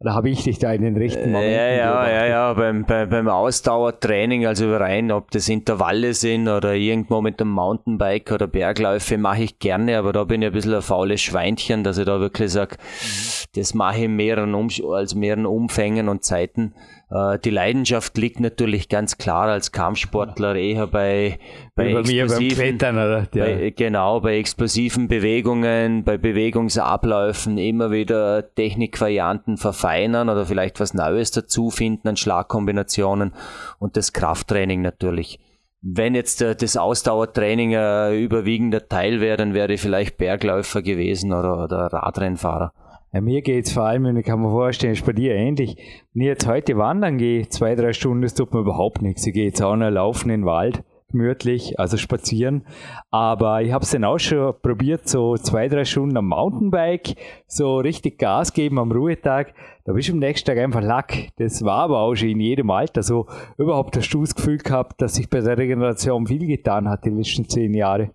Oder habe ich dich da in den richtigen Momenten Ja, ja, ja, ja, beim, beim, beim Ausdauertraining, also rein, ob das Intervalle sind oder irgendwo mit dem Mountainbike oder Bergläufe, mache ich gerne, aber da bin ich ein bisschen ein faules Schweinchen, dass ich da wirklich sage, mhm. das mache ich in mehreren, um, als mehreren Umfängen und Zeiten. Äh, die Leidenschaft liegt natürlich ganz klar als Kampfsportler eher bei, bei, bei explosiven, bei, genau, bei explosiven Bewegungen, bei Bewegungsabläufen immer wieder Technikvarianten verfeinern oder vielleicht was Neues dazu finden an Schlagkombinationen und das Krafttraining natürlich. Wenn jetzt äh, das Ausdauertraining ein äh, überwiegender Teil wäre, dann wäre ich vielleicht Bergläufer gewesen oder, oder Radrennfahrer. Mir geht es vor allem, und ich kann mir vorstellen, ist bei dir ähnlich. Wenn ich jetzt heute wandern gehe, zwei, drei Stunden, das tut mir überhaupt nichts. Ich gehe jetzt auch noch laufen in den Wald, gemütlich, also spazieren. Aber ich habe es dann auch schon probiert, so zwei, drei Stunden am Mountainbike, so richtig Gas geben am Ruhetag. Da bist du am nächsten Tag einfach lack. Das war aber auch schon in jedem Alter so. Überhaupt hast du das Gefühl gehabt, dass sich bei der Regeneration viel getan hat die letzten zehn Jahre.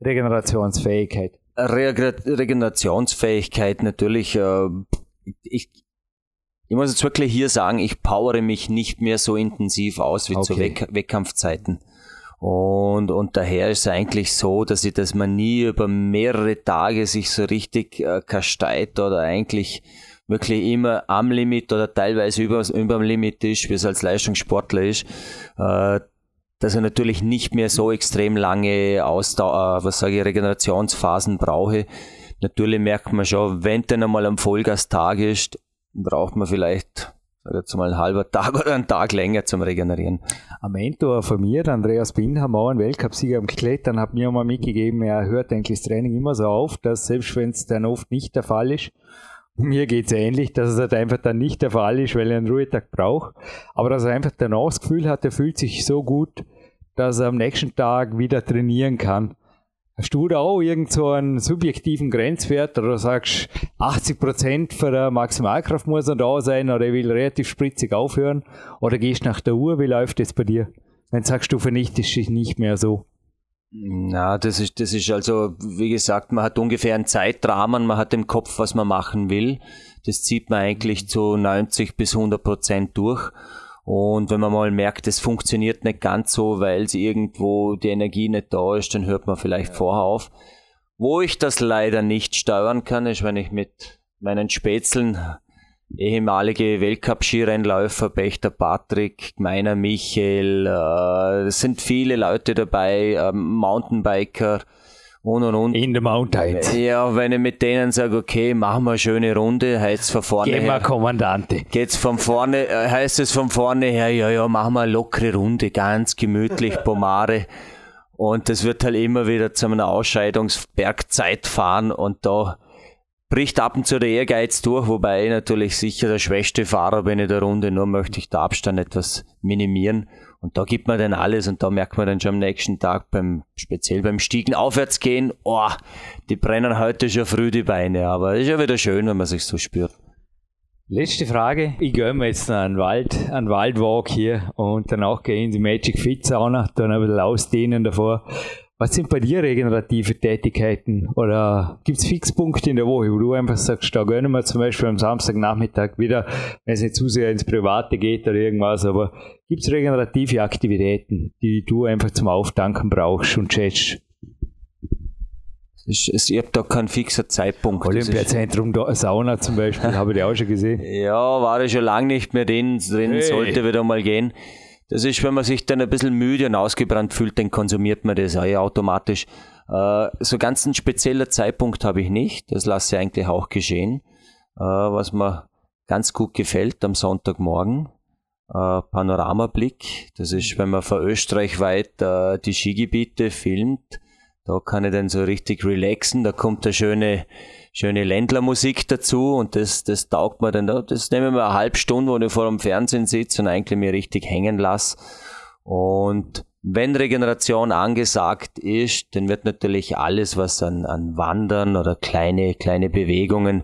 Regenerationsfähigkeit. Regenerationsfähigkeit natürlich, äh, ich, ich muss jetzt wirklich hier sagen, ich powere mich nicht mehr so intensiv aus wie okay. zu Weck Wettkampfzeiten. Und, und daher ist es eigentlich so, dass ich, dass man nie über mehrere Tage sich so richtig äh, kasteit oder eigentlich wirklich immer am Limit oder teilweise über, über dem Limit ist, wie es als Leistungssportler ist. Äh, dass er natürlich nicht mehr so extrem lange Ausdauer, äh, was sage ich, Regenerationsphasen brauche. Natürlich merkt man schon, wenn dann einmal am Vollgastag ist, braucht man vielleicht jetzt mal einen halben Tag *laughs* oder einen Tag länger zum Regenerieren. Ein Mentor von mir, Andreas Binhammer, ein Weltcupsieger am Klettern, hat mir mal mitgegeben, er hört eigentlich das Training immer so auf, dass selbst wenn es dann oft nicht der Fall ist, mir geht es ähnlich, dass es halt einfach dann nicht der Fall ist, weil er einen Ruhetag braucht, aber dass er einfach danach das Gefühl hat, er fühlt sich so gut, dass er am nächsten Tag wieder trainieren kann. Hast du da auch irgend so einen subjektiven Grenzwert oder sagst 80 Prozent für der Maximalkraft muss er da sein oder er will relativ spritzig aufhören oder gehst nach der Uhr? Wie läuft das bei dir? Wenn sagst du vernichtest dich nicht mehr so? Na, das ist, das ist also, wie gesagt, man hat ungefähr einen Zeitrahmen, man hat im Kopf, was man machen will. Das zieht man eigentlich zu 90 bis 100 Prozent durch. Und wenn man mal merkt, es funktioniert nicht ganz so, weil es irgendwo die Energie nicht da ist, dann hört man vielleicht vorher auf. Wo ich das leider nicht steuern kann, ist, wenn ich mit meinen Spätzeln, ehemalige Weltcup-Skirennläufer, Bechter Patrick, meiner Michael, äh, es sind viele Leute dabei, äh, Mountainbiker, und und und. In der Mountains. Ja, wenn ich mit denen sage, okay, machen wir eine schöne Runde, heißt es von vorne Gehen wir Kommandante. Geht's von vorne, äh, heißt es von vorne her, ja, ja, machen wir eine lockere Runde, ganz gemütlich, *laughs* Pomare. Und das wird halt immer wieder zu einer Ausscheidungsbergzeit fahren und da bricht ab und zu der Ehrgeiz durch, wobei ich natürlich sicher der schwächste Fahrer bin in der Runde, nur möchte ich den Abstand etwas minimieren. Und da gibt man dann alles und da merkt man dann schon am nächsten Tag beim, speziell beim Stiegen aufwärts gehen, oh, die brennen heute schon früh die Beine, aber ist ja wieder schön, wenn man sich so spürt. Letzte Frage. Ich gehe mir jetzt noch einen Wald, einen Waldwalk hier und danach gehe ich in die Magic Fit Sauna, dann ein bisschen ausdehnen davor. Was sind bei dir regenerative Tätigkeiten? Oder gibt es Fixpunkte in der Woche, wo du einfach sagst, da gönnen wir zum Beispiel am Samstagnachmittag wieder, wenn es nicht zu sehr ins Private geht oder irgendwas, aber gibt es regenerative Aktivitäten, die du einfach zum Aufdanken brauchst und schätzt? Ich, ich habe da keinen fixer Zeitpunkt. Olympiazentrum Sauna zum Beispiel, *laughs* habe ich auch schon gesehen. Ja, war ich schon lange nicht mehr drin, drin hey. sollte wieder mal gehen. Das ist, wenn man sich dann ein bisschen müde und ausgebrannt fühlt, dann konsumiert man das auch automatisch. Äh, so ganz ein spezieller Zeitpunkt habe ich nicht. Das lasse ich eigentlich auch geschehen. Äh, was mir ganz gut gefällt am Sonntagmorgen. Äh, Panoramablick. Das ist, wenn man von Österreich weit die Skigebiete filmt. Da kann ich dann so richtig relaxen. Da kommt eine schöne schöne Ländlermusik dazu und das, das taugt mir dann. Das nehme ich mir eine halbe Stunde, wo ich vor dem Fernsehen sitze und eigentlich mir richtig hängen lasse. Und wenn Regeneration angesagt ist, dann wird natürlich alles, was an, an Wandern oder kleine, kleine Bewegungen,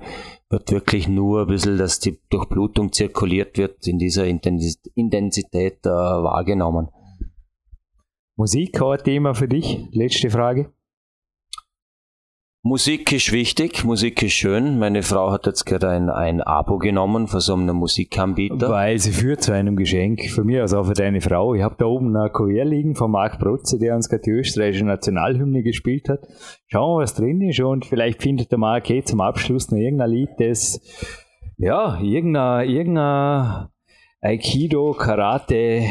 wird wirklich nur ein bisschen, dass die Durchblutung zirkuliert wird, in dieser Intensität äh, wahrgenommen. Musik, ein Thema für dich? Letzte Frage. Musik ist wichtig, Musik ist schön. Meine Frau hat jetzt gerade ein, ein Abo genommen von so einem Musikanbieter. Weil sie führt zu einem Geschenk von mir, also auch für deine Frau. Ich habe da oben ein Kuvert liegen von Marc Protze, der uns gerade die österreichische Nationalhymne gespielt hat. Schauen wir, was drin ist und vielleicht findet der Marc eh zum Abschluss noch irgendein Lied, das, ja, irgendein, irgendein Aikido, Karate,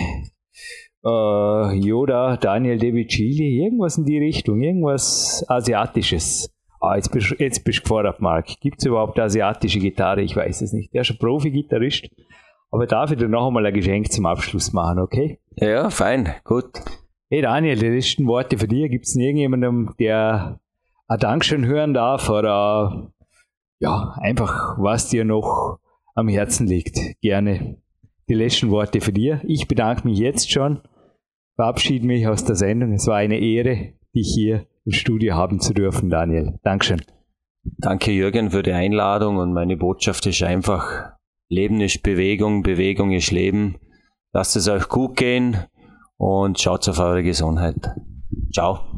äh, Yoda, Daniel De Chili, irgendwas in die Richtung, irgendwas Asiatisches. Ah, jetzt bist, jetzt bist du gefordert, Marc. Gibt es überhaupt asiatische Gitarre? Ich weiß es nicht. Der ist ein Profi-Gitarrist. Aber darf ich dir noch einmal ein Geschenk zum Abschluss machen, okay? Ja, fein, gut. Hey Daniel, die letzten Worte für dich. Gibt es irgendjemandem, der ein Dankeschön hören darf oder ja, einfach was dir noch am Herzen liegt? Gerne die letzten Worte für dir. Ich bedanke mich jetzt schon, verabschiede mich aus der Sendung. Es war eine Ehre, dich hier im Studio haben zu dürfen, Daniel. Dankeschön. Danke, Jürgen, für die Einladung und meine Botschaft ist einfach, Leben ist Bewegung, Bewegung ist Leben. Lasst es euch gut gehen und schaut auf eure Gesundheit. Ciao.